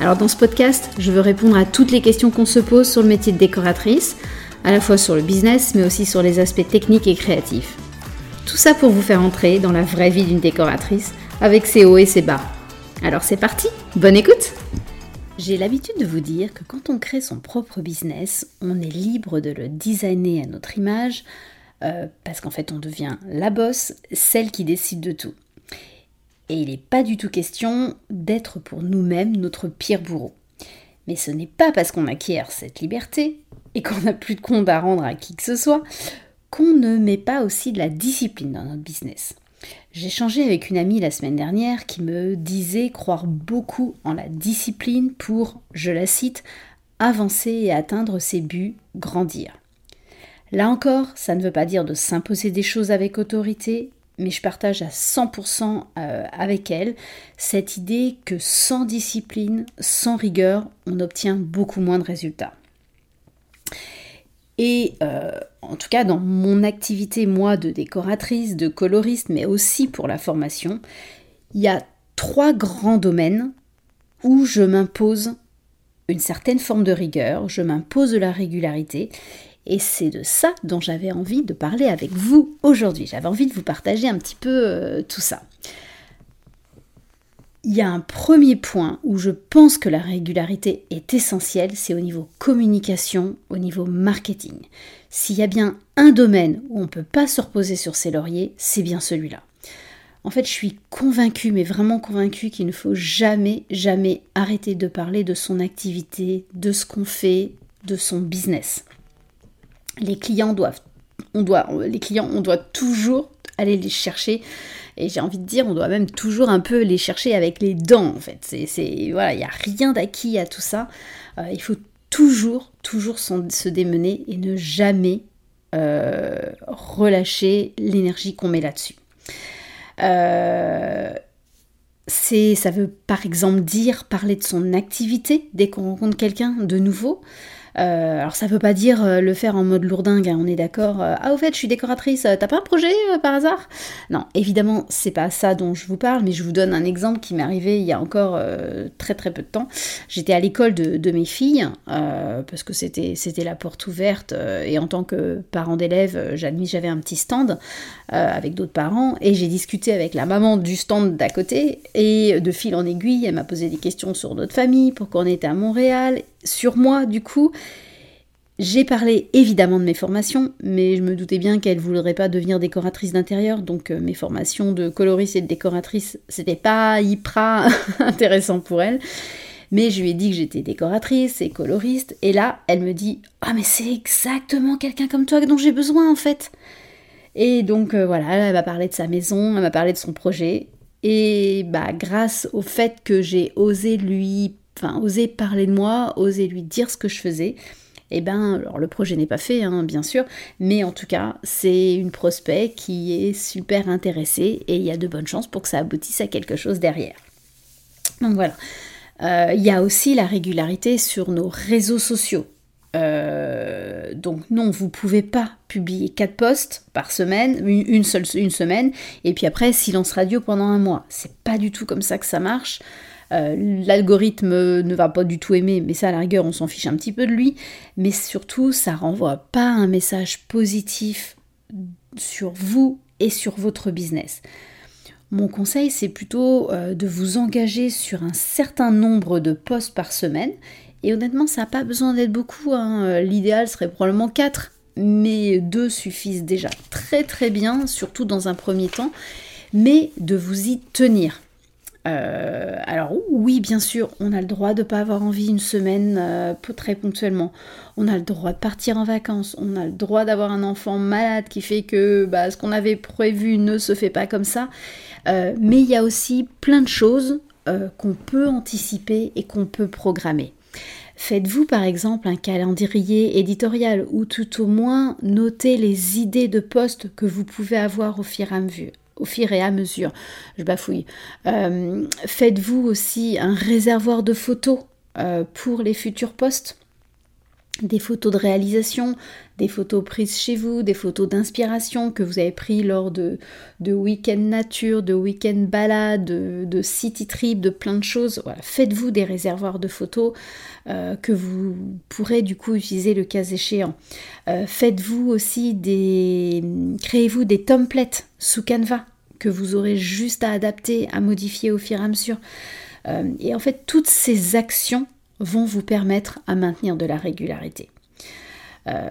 Alors dans ce podcast, je veux répondre à toutes les questions qu'on se pose sur le métier de décoratrice, à la fois sur le business, mais aussi sur les aspects techniques et créatifs. Tout ça pour vous faire entrer dans la vraie vie d'une décoratrice, avec ses hauts et ses bas. Alors c'est parti, bonne écoute J'ai l'habitude de vous dire que quand on crée son propre business, on est libre de le designer à notre image, euh, parce qu'en fait on devient la bosse, celle qui décide de tout. Et il n'est pas du tout question d'être pour nous-mêmes notre pire bourreau. Mais ce n'est pas parce qu'on acquiert cette liberté et qu'on n'a plus de compte à rendre à qui que ce soit qu'on ne met pas aussi de la discipline dans notre business. J'ai changé avec une amie la semaine dernière qui me disait croire beaucoup en la discipline pour, je la cite, avancer et atteindre ses buts, grandir. Là encore, ça ne veut pas dire de s'imposer des choses avec autorité, mais je partage à 100% euh, avec elle cette idée que sans discipline, sans rigueur, on obtient beaucoup moins de résultats. Et euh, en tout cas, dans mon activité, moi, de décoratrice, de coloriste, mais aussi pour la formation, il y a trois grands domaines où je m'impose une certaine forme de rigueur, je m'impose de la régularité et c'est de ça dont j'avais envie de parler avec vous aujourd'hui. J'avais envie de vous partager un petit peu euh, tout ça. Il y a un premier point où je pense que la régularité est essentielle, c'est au niveau communication, au niveau marketing. S'il y a bien un domaine où on ne peut pas se reposer sur ses lauriers, c'est bien celui-là. En fait, je suis convaincue, mais vraiment convaincue qu'il ne faut jamais, jamais arrêter de parler de son activité, de ce qu'on fait, de son business les clients doivent, on doit, les clients, on doit toujours aller les chercher. Et j'ai envie de dire, on doit même toujours un peu les chercher avec les dents, en fait. Voilà, il n'y a rien d'acquis à tout ça. Euh, il faut toujours, toujours se démener et ne jamais euh, relâcher l'énergie qu'on met là-dessus. Euh, ça veut par exemple dire parler de son activité dès qu'on rencontre quelqu'un de nouveau. Euh, alors ça veut pas dire euh, le faire en mode lourdingue, hein, on est d'accord. Euh, ah au fait, je suis décoratrice, t'as pas un projet par hasard? Non, évidemment, c'est pas ça dont je vous parle, mais je vous donne un exemple qui m'est arrivé il y a encore très très peu de temps. J'étais à l'école de, mes filles, parce que c'était, c'était la porte ouverte, et en tant que parent d'élève, j'admis j'avais un petit stand avec d'autres parents, et j'ai discuté avec la maman du stand d'à côté, et de fil en aiguille, elle m'a posé des questions sur notre famille, pourquoi on était à Montréal, sur moi du coup. J'ai parlé évidemment de mes formations, mais je me doutais bien qu'elle ne voudrait pas devenir décoratrice d'intérieur, donc euh, mes formations de coloriste et de décoratrice, c'était pas hyper intéressant pour elle. Mais je lui ai dit que j'étais décoratrice et coloriste, et là, elle me dit Ah, mais c'est exactement quelqu'un comme toi dont j'ai besoin en fait. Et donc euh, voilà, elle m'a parlé de sa maison, elle m'a parlé de son projet, et bah grâce au fait que j'ai osé lui enfin oser parler de moi, oser lui dire ce que je faisais, eh ben, alors le projet n'est pas fait, hein, bien sûr, mais en tout cas, c'est une prospect qui est super intéressée et il y a de bonnes chances pour que ça aboutisse à quelque chose derrière. Donc voilà. Euh, il y a aussi la régularité sur nos réseaux sociaux. Euh, donc non, vous pouvez pas publier 4 posts par semaine, une seule semaine, et puis après silence radio pendant un mois. C'est pas du tout comme ça que ça marche. Euh, l'algorithme ne va pas du tout aimer, mais ça à la rigueur on s'en fiche un petit peu de lui, mais surtout ça renvoie pas un message positif sur vous et sur votre business. Mon conseil, c'est plutôt euh, de vous engager sur un certain nombre de posts par semaine. Et honnêtement, ça n'a pas besoin d'être beaucoup. Hein. L'idéal serait probablement 4, mais 2 suffisent déjà très très bien, surtout dans un premier temps. Mais de vous y tenir. Euh, alors oui, bien sûr, on a le droit de ne pas avoir envie une semaine euh, très ponctuellement. On a le droit de partir en vacances. On a le droit d'avoir un enfant malade qui fait que bah, ce qu'on avait prévu ne se fait pas comme ça. Euh, mais il y a aussi plein de choses qu'on peut anticiper et qu'on peut programmer. Faites-vous par exemple un calendrier éditorial ou tout au moins notez les idées de poste que vous pouvez avoir au fur et à mesure. Au fur et à mesure, je bafouille. Euh, faites-vous aussi un réservoir de photos euh, pour les futurs postes des photos de réalisation, des photos prises chez vous, des photos d'inspiration que vous avez prises lors de, week-end nature, de week-end balade, de, city trip, de plein de choses. Voilà, faites-vous des réservoirs de photos euh, que vous pourrez du coup utiliser le cas échéant. Faites-vous aussi des... Créez-vous des templates sous Canva que vous aurez juste à adapter, à modifier au fur et à mesure. Euh, et en fait, toutes ces actions vont vous permettre à maintenir de la régularité. Euh,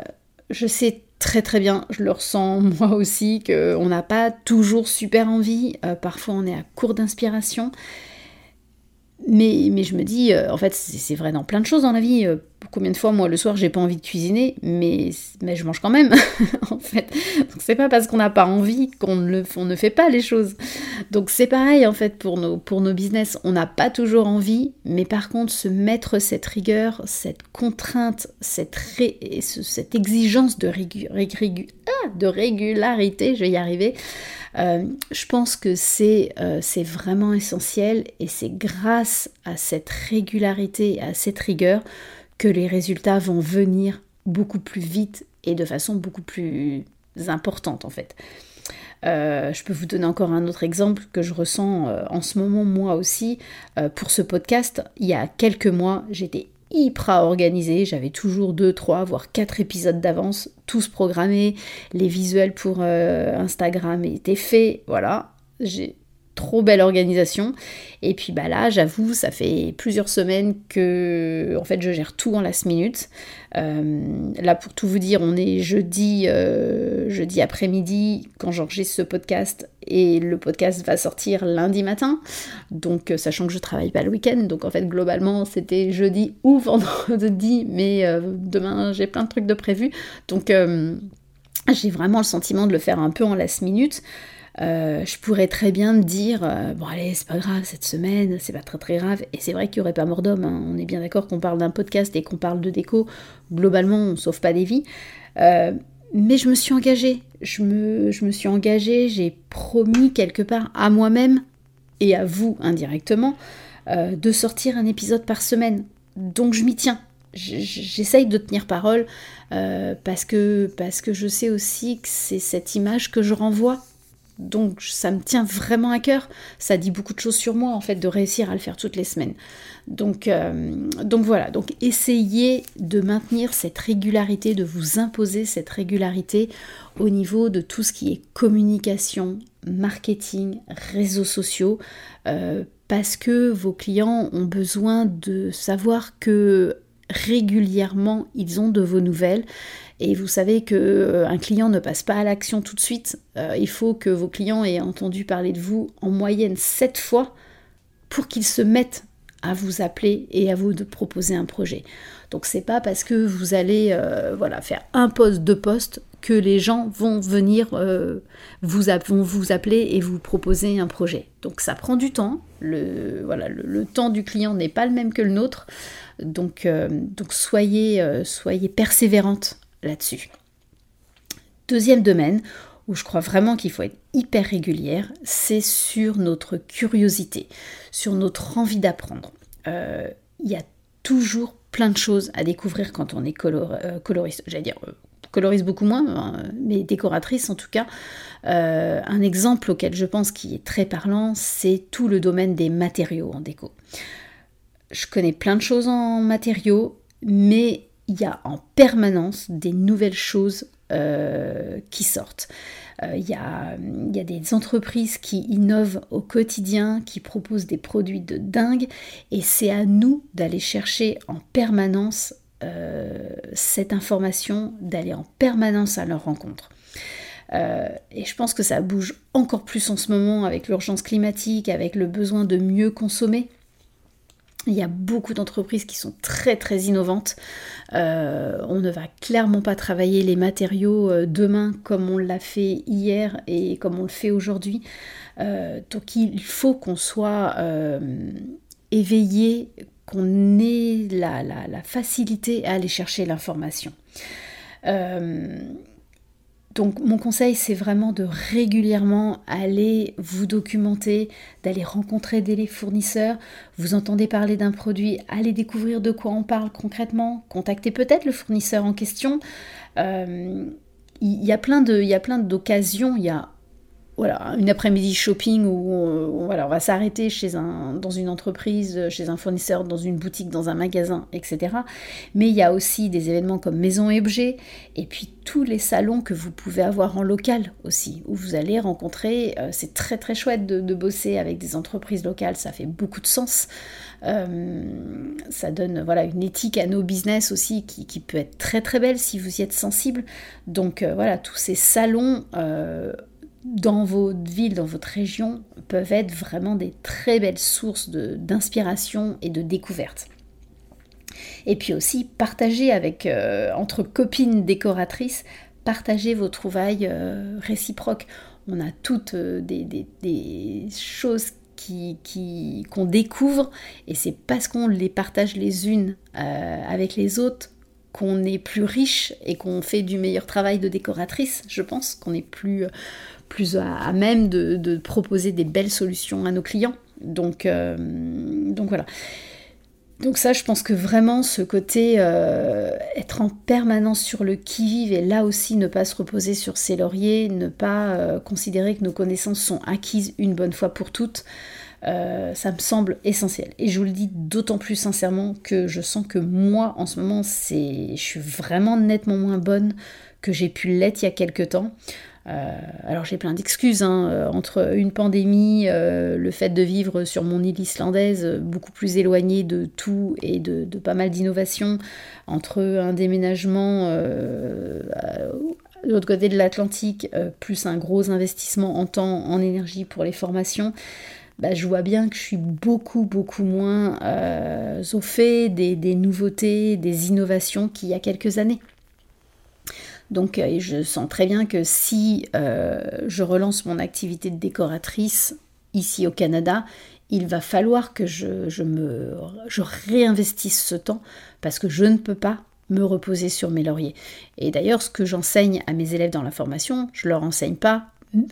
je sais très très bien, je le ressens moi aussi, qu'on n'a pas toujours super envie, euh, parfois on est à court d'inspiration, mais, mais, je me dis, en fait c'est vrai dans plein de choses dans la vie, combien de fois, moi, le soir, j'ai pas envie de cuisiner, mais, mais je mange quand même, en fait. Donc, c'est pas parce qu'on n'a pas envie qu'on ne, ne fait pas les choses. Donc, c'est pareil, en fait, pour nos, pour nos business. On n'a pas toujours envie, mais par contre, se mettre cette rigueur, cette contrainte, cette, exigence de, ah, de régularité, je vais y arriver, euh, je pense que c'est euh, c'est vraiment essentiel et c'est grâce à cette régularité, à cette rigueur, que les résultats vont venir beaucoup plus vite et de façon beaucoup plus importante en fait. Euh, je peux vous donner encore un autre exemple que je ressens euh, en ce moment moi aussi euh, pour ce podcast. Il y a quelques mois, j'étais hyper organisée, j'avais toujours 2, 3, voire 4 épisodes d'avance, tous programmés, les visuels pour Instagram étaient faits, voilà. Trop belle organisation. Et puis bah là, j'avoue, ça fait plusieurs semaines que en fait je gère tout en last minute. Euh, là pour tout vous dire, on est jeudi, euh, jeudi après-midi quand j'enregistre ce podcast et le podcast va sortir lundi matin. Donc euh, sachant que je travaille pas le week-end, donc en fait globalement c'était jeudi ou vendredi, mais demain j'ai plein de trucs de prévus. Donc j'ai vraiment le sentiment de le faire un peu en last minute. Euh, je pourrais très bien me dire euh, bon allez c'est pas grave cette semaine c'est pas très très grave. Et c'est vrai qu'il n'y aurait pas mort d'homme hein. on est bien d'accord qu'on parle d'un podcast et qu'on parle de déco. Globalement on sauve pas des vies. Euh, mais je me suis engagée. Je me, je me suis engagée j'ai promis quelque part à moi-même et à vous indirectement de sortir un épisode par semaine. Donc je m'y tiens. J'essaye de tenir parole parce, que, parce que je sais aussi que c'est cette image que je renvoie donc ça me tient vraiment à cœur. Ça dit beaucoup de choses sur moi en fait de réussir à le faire toutes les semaines. Donc, euh, donc voilà, donc essayez de maintenir cette régularité, de vous imposer cette régularité au niveau de tout ce qui est communication, marketing, réseaux sociaux, euh, parce que vos clients ont besoin de savoir que régulièrement ils ont de vos nouvelles et vous savez qu'un euh, client ne passe pas à l'action tout de suite. Euh, il faut que vos clients aient entendu parler de vous en moyenne 7 fois pour qu'ils se mettent à vous appeler et à vous proposer un projet. Donc c'est pas parce que vous allez euh, voilà, faire un poste, deux postes que les gens vont venir vous, vont vous appeler et vous proposer un projet. Donc ça prend du temps. Le, voilà, le, temps du client n'est pas le même que le nôtre. Donc, donc soyez, soyez persévérante là-dessus. Deuxième domaine où je crois vraiment qu'il faut être hyper régulière, c'est sur notre curiosité, sur notre envie d'apprendre. Euh, il y a toujours plein de choses à découvrir quand on est euh, coloriste. J'allais dire, euh, coloriste beaucoup moins, hein, mais décoratrice en tout cas. un exemple auquel je pense qui est très parlant, c'est tout le domaine des matériaux en déco. Je connais plein de choses en matériaux, mais il y a en permanence des nouvelles choses euh, qui sortent. Euh, il, y a, des entreprises qui innovent au quotidien, qui proposent des produits de dingue, et c'est à nous d'aller chercher en permanence euh, cette information, d'aller en permanence à leur rencontre. et je pense que ça bouge encore plus en ce moment avec l'urgence climatique, avec le besoin de mieux consommer. Il y a beaucoup d'entreprises qui sont très très innovantes. Euh, on ne va clairement pas travailler les matériaux euh, demain comme on l'a fait hier et comme on le fait aujourd'hui. Euh, donc il faut qu'on soit éveillé, qu'on ait la, facilité à aller chercher l'information. Donc mon conseil, c'est vraiment de régulièrement aller vous documenter, d'aller rencontrer des fournisseurs. Vous entendez parler d'un produit, allez découvrir de quoi on parle concrètement, contactez peut-être le fournisseur en question. Euh, il y, a plein d'occasions. Il y a voilà, une après-midi shopping où on, va s'arrêter chez un, dans une entreprise, chez un fournisseur, dans une boutique, dans un magasin, etc. Mais il y a aussi des événements comme Maison et Objets, et puis tous les salons que vous pouvez avoir en local aussi, où vous allez rencontrer, euh, c'est très très chouette de, bosser avec des entreprises locales, ça fait beaucoup de sens. Euh, ça donne voilà, une éthique à nos business aussi qui, peut être très très belle si vous y êtes sensible. Donc euh, voilà, tous ces salons dans votre ville, dans votre région, peuvent être vraiment des très belles sources d'inspiration et de découverte. Et puis aussi, partager avec, euh, entre copines décoratrices, partager vos trouvailles euh, réciproques. On a toutes euh, des, choses qu'on qui, qu'on découvre et c'est parce qu'on les partage les unes avec les autres qu'on est plus riche et qu'on fait du meilleur travail de décoratrice, je pense, qu'on est plus, plus à, même de, proposer des belles solutions à nos clients. Donc, euh, donc voilà. Donc ça, je pense que vraiment ce côté euh, être en permanence sur le qui-vive et là aussi ne pas se reposer sur ses lauriers, ne pas euh, considérer que nos connaissances sont acquises une bonne fois pour toutes, ça me semble essentiel. Et je vous le dis d'autant plus sincèrement que je sens que moi, en ce moment, c'est, je suis vraiment nettement moins bonne que j'ai pu l'être il y a quelques temps. Euh, alors j'ai plein d'excuses, hein, euh, entre une pandémie, euh, le fait de vivre sur mon île islandaise, beaucoup plus éloignée de tout et de, pas mal d'innovations, entre un déménagement de l'autre côté de l'Atlantique, plus un gros investissement en temps, en énergie pour les formations, bah, je vois bien que je suis beaucoup, beaucoup moins au fait des, des nouveautés, des innovations qu'il y a quelques années. Donc euh, je sens très bien que si euh, je relance mon activité de décoratrice ici au Canada, il va falloir que je, me, je réinvestisse ce temps parce que je ne peux pas me reposer sur mes lauriers. Et d'ailleurs, ce que j'enseigne à mes élèves dans la formation, je leur enseigne pas,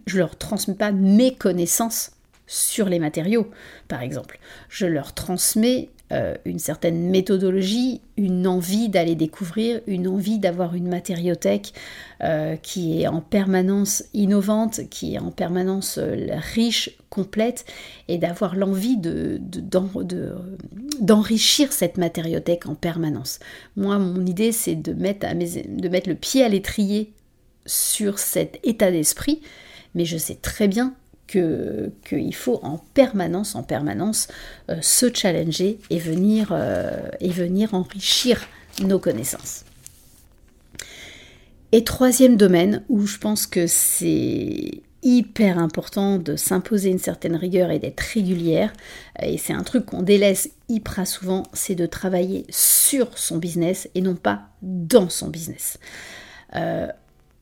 je leur transmets pas mes connaissances sur les matériaux, par exemple. Je leur transmets euh, une certaine méthodologie, une envie d'aller découvrir, une envie d'avoir une matériothèque euh, qui est en permanence innovante, qui est en permanence euh, riche, complète, et d'avoir l'envie de, d'enrichir cette matériothèque en permanence. Moi, mon idée, c'est de mettre, de mettre le pied à l'étrier sur cet état d'esprit, mais je sais très bien qu'il faut en permanence, en permanence, euh, se challenger et venir, euh, et venir enrichir nos connaissances. Et troisième domaine où je pense que c'est hyper important de s'imposer une certaine rigueur et d'être régulière, et c'est un truc qu'on délaisse hyper souvent, c'est de travailler sur son business et non pas dans son business. Euh,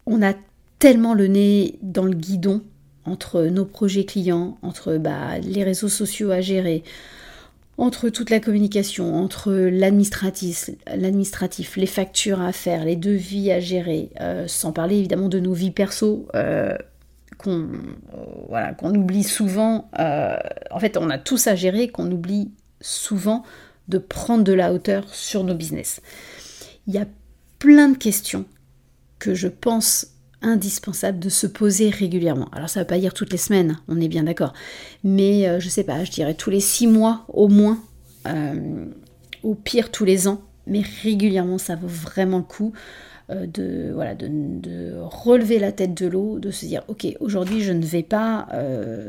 on a tellement le nez dans le guidon entre nos projets clients, entre bah, les réseaux sociaux à gérer, entre toute la communication, entre l'administratif, les factures à faire, les devis à gérer, euh, sans parler évidemment de nos vies perso euh, qu'on voilà, qu'on oublie souvent. Euh, en fait, on a tout ça à gérer qu'on oublie souvent de prendre de la hauteur sur nos business. Il y a plein de questions que je pense indispensable de se poser régulièrement. Alors ça ne veut pas dire toutes les semaines, on est bien d'accord. Mais euh, je sais pas, je dirais tous les six mois au moins, euh, au pire tous les ans, mais régulièrement ça vaut vraiment le coup. Euh, de, relever la tête de l'eau, de se dire ok aujourd'hui je ne vais pas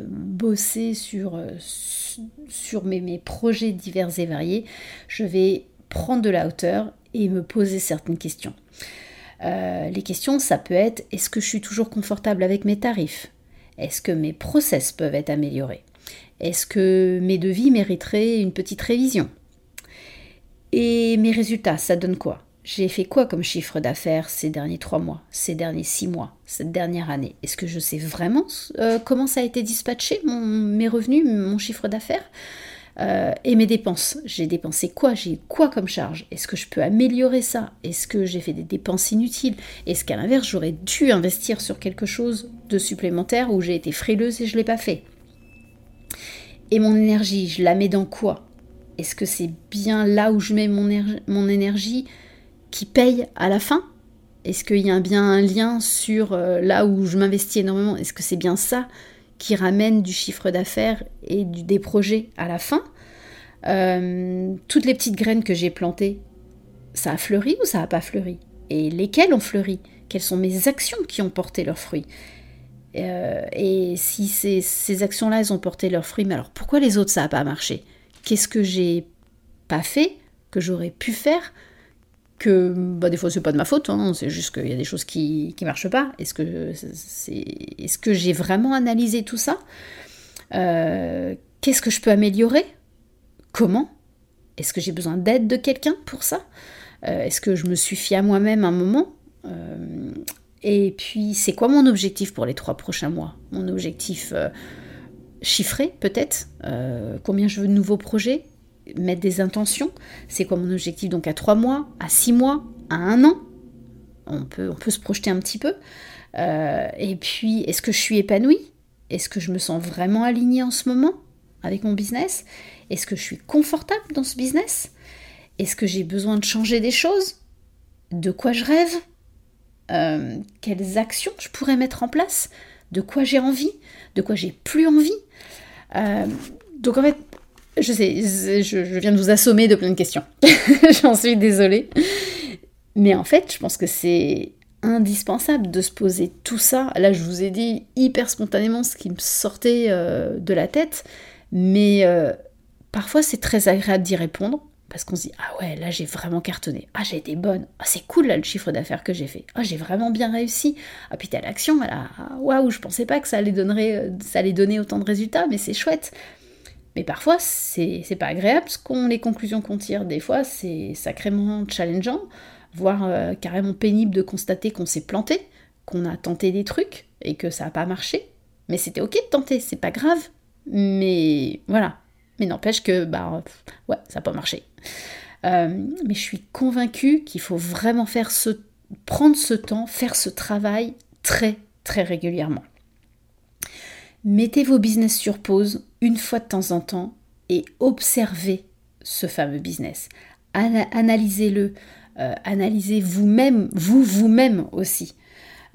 bosser sur, mes projets divers et variés, je vais prendre de la hauteur et me poser certaines questions. Euh, les questions, ça peut être est-ce que je suis toujours confortable avec mes tarifs? Est-ce que mes process peuvent être améliorés? Est-ce que mes devis mériteraient une petite révision? Et mes résultats, ça donne quoi? J'ai fait quoi comme chiffre d'affaires ces derniers trois mois, ces derniers six mois, cette dernière année? Est-ce que je sais vraiment euh, comment ça a été dispatché, mes revenus, mon chiffre d'affaires? Euh, et mes dépenses. J'ai dépensé quoi? J'ai quoi comme charge? Est-ce que je peux améliorer ça? Est-ce que j'ai fait des dépenses inutiles? Est-ce qu'à l'inverse, j'aurais dû investir sur quelque chose de supplémentaire où j'ai été frileuse et je ne l'ai pas fait? Et mon énergie, je la mets dans quoi? Est-ce que c'est bien là où je mets mon, mon énergie qui paye à la fin? Est-ce qu'il y a bien un lien sur euh, là où je m'investis énormément? Est-ce que c'est bien ça? Qui ramène du chiffre d'affaires et des projets à la fin. Euh, toutes les petites graines que j'ai plantées, ça a fleuri ou ça n'a pas fleuri? Et lesquelles ont fleuri? Quelles sont mes actions qui ont porté leurs fruits? Euh, Et si ces, actions-là, elles ont porté leurs fruits, mais alors pourquoi les autres, ça n'a pas marché? Qu'est-ce que j'ai pas fait, que j'aurais pu faire que bah, des fois c'est pas de ma faute, hein, c'est juste qu'il y a des choses qui ne marchent pas. Est-ce que, j'ai vraiment analysé tout ça? Euh, Qu'est-ce que je peux améliorer? Comment? Est-ce que j'ai besoin d'aide de quelqu'un pour ça? Euh, Est-ce que je me suis fiée à moi-même un moment? Euh, Et puis c'est quoi mon objectif pour les trois prochains mois? Mon objectif chiffré peut-être? Combien je veux de nouveaux projets? Mettre des intentions. C'est quoi mon objectif donc à trois mois, à six mois, à un an? On peut, on peut se projeter un petit peu. Euh, et puis, est-ce que je suis épanouie? Est-ce que je me sens vraiment alignée en ce moment avec mon business? Est-ce que je suis confortable dans ce business? Est-ce que j'ai besoin de changer des choses? De quoi je rêve? Euh, Quelles actions je pourrais mettre en place? De quoi j'ai envie? De quoi j'ai plus envie? Euh, Donc en fait, je sais, je, viens de vous assommer de plein de questions. J'en suis désolée. Mais en fait, je pense que c'est indispensable de se poser tout ça. Là, je vous ai dit hyper spontanément ce qui me sortait euh, de la tête. Mais euh, parfois, c'est très agréable d'y répondre. Parce qu'on se dit, ah ouais, là j'ai vraiment cartonné. Ah, j'ai été bonne. Ah, c'est cool là le chiffre d'affaires que j'ai fait. Ah, j'ai vraiment bien réussi. Ah, puis telle action, là, waouh, je pensais pas que ça allait, donner, ça allait donner autant de résultats, mais c'est chouette. Mais parfois, c'est pas agréable ce qu'on, les conclusions qu'on tire. Des fois, c'est sacrément challengeant, voire euh, carrément pénible de constater qu'on s'est planté, qu'on a tenté des trucs et que ça n'a pas marché. Mais c'était ok de tenter, c'est pas grave. Mais voilà. Mais n'empêche que, bah, ouais, ça n'a pas marché. Euh, mais je suis convaincue qu'il faut vraiment faire ce, prendre ce temps, faire ce travail très, très régulièrement. Mettez vos business sur pause une fois de temps en temps et observez ce fameux business. Analysez-le, euh, analysez vous-même, vous vous-même aussi.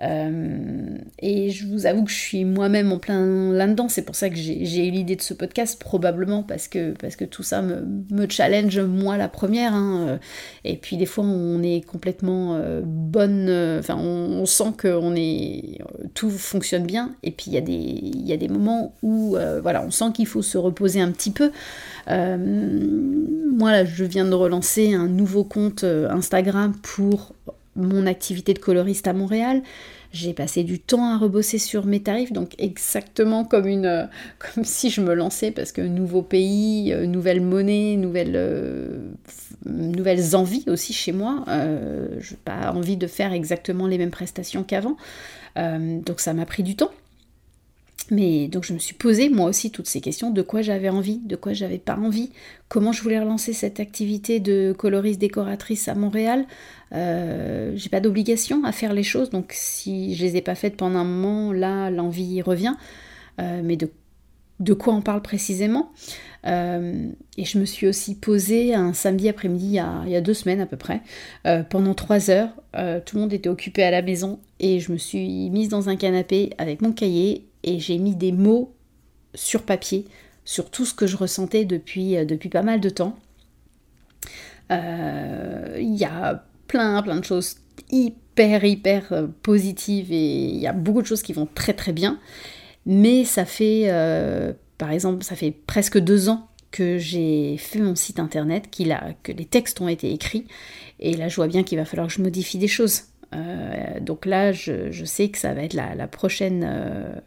Euh, et je vous avoue que je suis moi-même en plein là-dedans. C'est pour ça que j'ai eu l'idée de ce podcast, probablement parce que, parce que tout ça me, me challenge, moi la première. Hein. Et puis des fois, on est complètement euh, bonne. Enfin, on, sent que on est, tout fonctionne bien. Et puis il y, a des, y a des moments où euh, voilà, on sent qu'il faut se reposer un petit peu. moi, là, je viens de relancer un nouveau compte Instagram pour mon activité de coloriste à Montréal. J'ai passé du temps à rebosser sur mes tarifs, donc exactement comme, une, euh, comme si je me lançais, parce que nouveau pays, euh, nouvelle monnaie, euh, nouvelles envies aussi chez moi. je n'ai pas envie de faire exactement les mêmes prestations qu'avant. donc ça m'a pris du temps. Mais donc je me suis posé moi aussi toutes ces questions de quoi j'avais envie, de quoi j'avais pas envie, comment je voulais relancer cette activité de coloriste décoratrice à Montréal. Euh, j'ai pas d'obligation à faire les choses, donc si je les ai pas faites pendant un moment, là l'envie revient. Euh, mais de, quoi on parle précisément euh, Et je me suis aussi posée un samedi après-midi il, y a deux semaines à peu près, pendant trois heures. tout le monde était occupé à la maison et je me suis mise dans un canapé avec mon cahier et j'ai mis des mots sur papier sur tout ce que je ressentais depuis, euh, depuis pas mal de temps. Euh, il y a plein, plein de choses hyper, hyper euh, positives et il y a beaucoup de choses qui vont très, très bien. Mais ça fait, par exemple, ça fait presque deux ans que j'ai fait mon site internet, que les textes ont été écrits. Et là, je vois bien qu'il va falloir que je modifie des choses. donc là, je, sais que ça va être la, la prochaine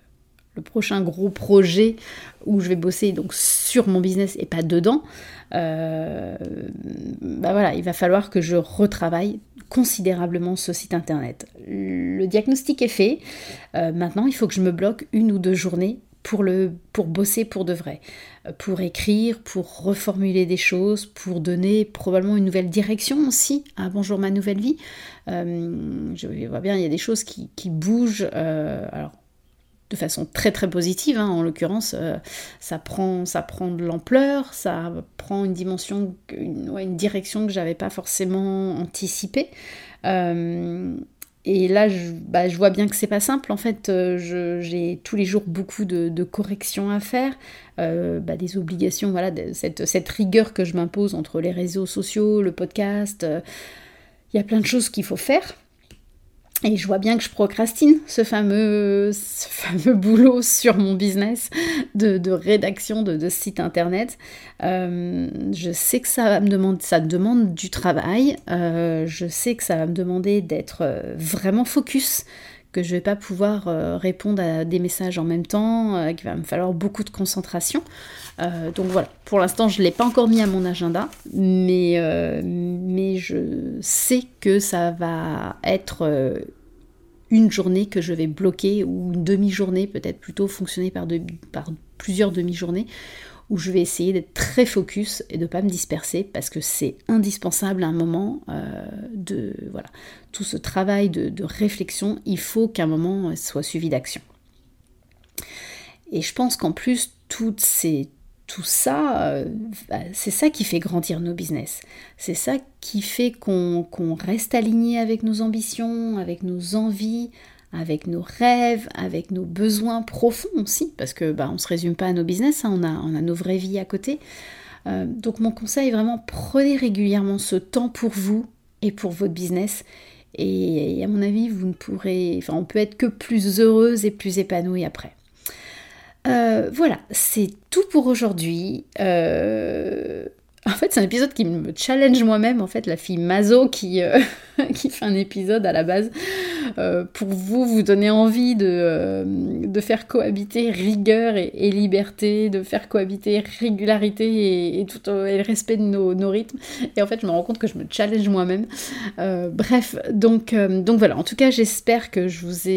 le prochain gros projet où je vais bosser donc sur mon business et pas dedans, euh, bah voilà, il va falloir que je retravaille considérablement ce site internet. Le diagnostic est fait. Euh, maintenant, il faut que je me bloque une ou deux journées pour, le, pour bosser pour de vrai, euh, pour écrire, pour reformuler des choses, pour donner probablement une nouvelle direction aussi à Bonjour ma nouvelle vie. Je vois bien, il y a des choses qui, bougent. alors, de façon très très positive. Hein. En l'occurrence, ça, prend, ça prend de l'ampleur, ça prend une dimension, une, direction que j'avais pas forcément anticipée. Et là, je, bah, je vois bien que c'est pas simple. En fait, euh, j'ai tous les jours beaucoup de, corrections à faire, euh, bah, des obligations, voilà, cette, cette, rigueur que je m'impose entre les réseaux sociaux, le podcast. Euh, il y a plein de choses qu'il faut faire. Et je vois bien que je procrastine ce fameux, ce fameux boulot sur mon business de, rédaction de, site internet. Euh, je sais que ça, me demande, ça demande du travail. Euh, je sais que ça va me demander d'être euh, vraiment focus que je vais pas pouvoir répondre à des messages en même temps, qu'il va me falloir beaucoup de concentration. donc voilà, pour l'instant je ne l'ai pas encore mis à mon agenda, mais, mais je sais que ça va être une journée que je vais bloquer ou une demi-journée peut-être plutôt fonctionner par, par plusieurs demi-journées où je vais essayer d'être très focus et de ne pas me disperser parce que c'est indispensable à un moment euh, de voilà tout ce travail de, réflexion il faut qu'un moment soit suivi d'action et je pense qu'en plus tout ça, euh, bah, c'est ça qui fait grandir nos business. C'est ça qui fait qu'on reste aligné avec nos ambitions, avec nos envies, avec nos rêves, avec nos besoins profonds aussi, parce que bah, on ne se résume pas à nos business, hein, on, a, nos vraies vies à côté. Euh, donc mon conseil vraiment prenez régulièrement ce temps pour vous et pour votre business. Et, et à mon avis, vous ne pourrez, enfin, on peut être que plus heureuse et plus épanouie après. Euh, voilà, c'est tout pour aujourd'hui. Euh, en fait, c'est un épisode qui me challenge moi-même, en fait, la fille Mazo qui, euh, fait un épisode à la base euh, pour vous, vous donner envie de, euh, faire cohabiter rigueur et, liberté, de faire cohabiter régularité et, tout, le respect de nos, rythmes. Et en fait, je me rends compte que je me challenge moi-même. bref, donc, voilà, en tout cas, j'espère que je vous,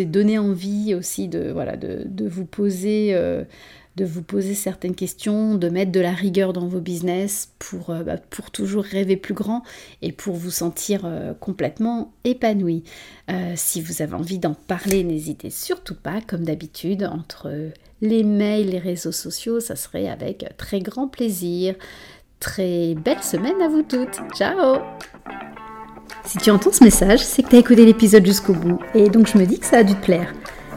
ai, donné envie aussi de vous poser de vous poser certaines questions, de mettre de la rigueur dans vos business pour, euh, bah, toujours rêver plus grand et pour vous sentir euh, complètement épanoui. Euh, si vous avez envie d'en parler, n'hésitez surtout pas, comme d'habitude, entre les mails, les réseaux sociaux, ça serait avec très grand plaisir. Très belle semaine à vous toutes. Ciao Si tu entends ce message, c'est que tu as écouté l'épisode jusqu'au bout et donc je me dis que ça a dû te plaire.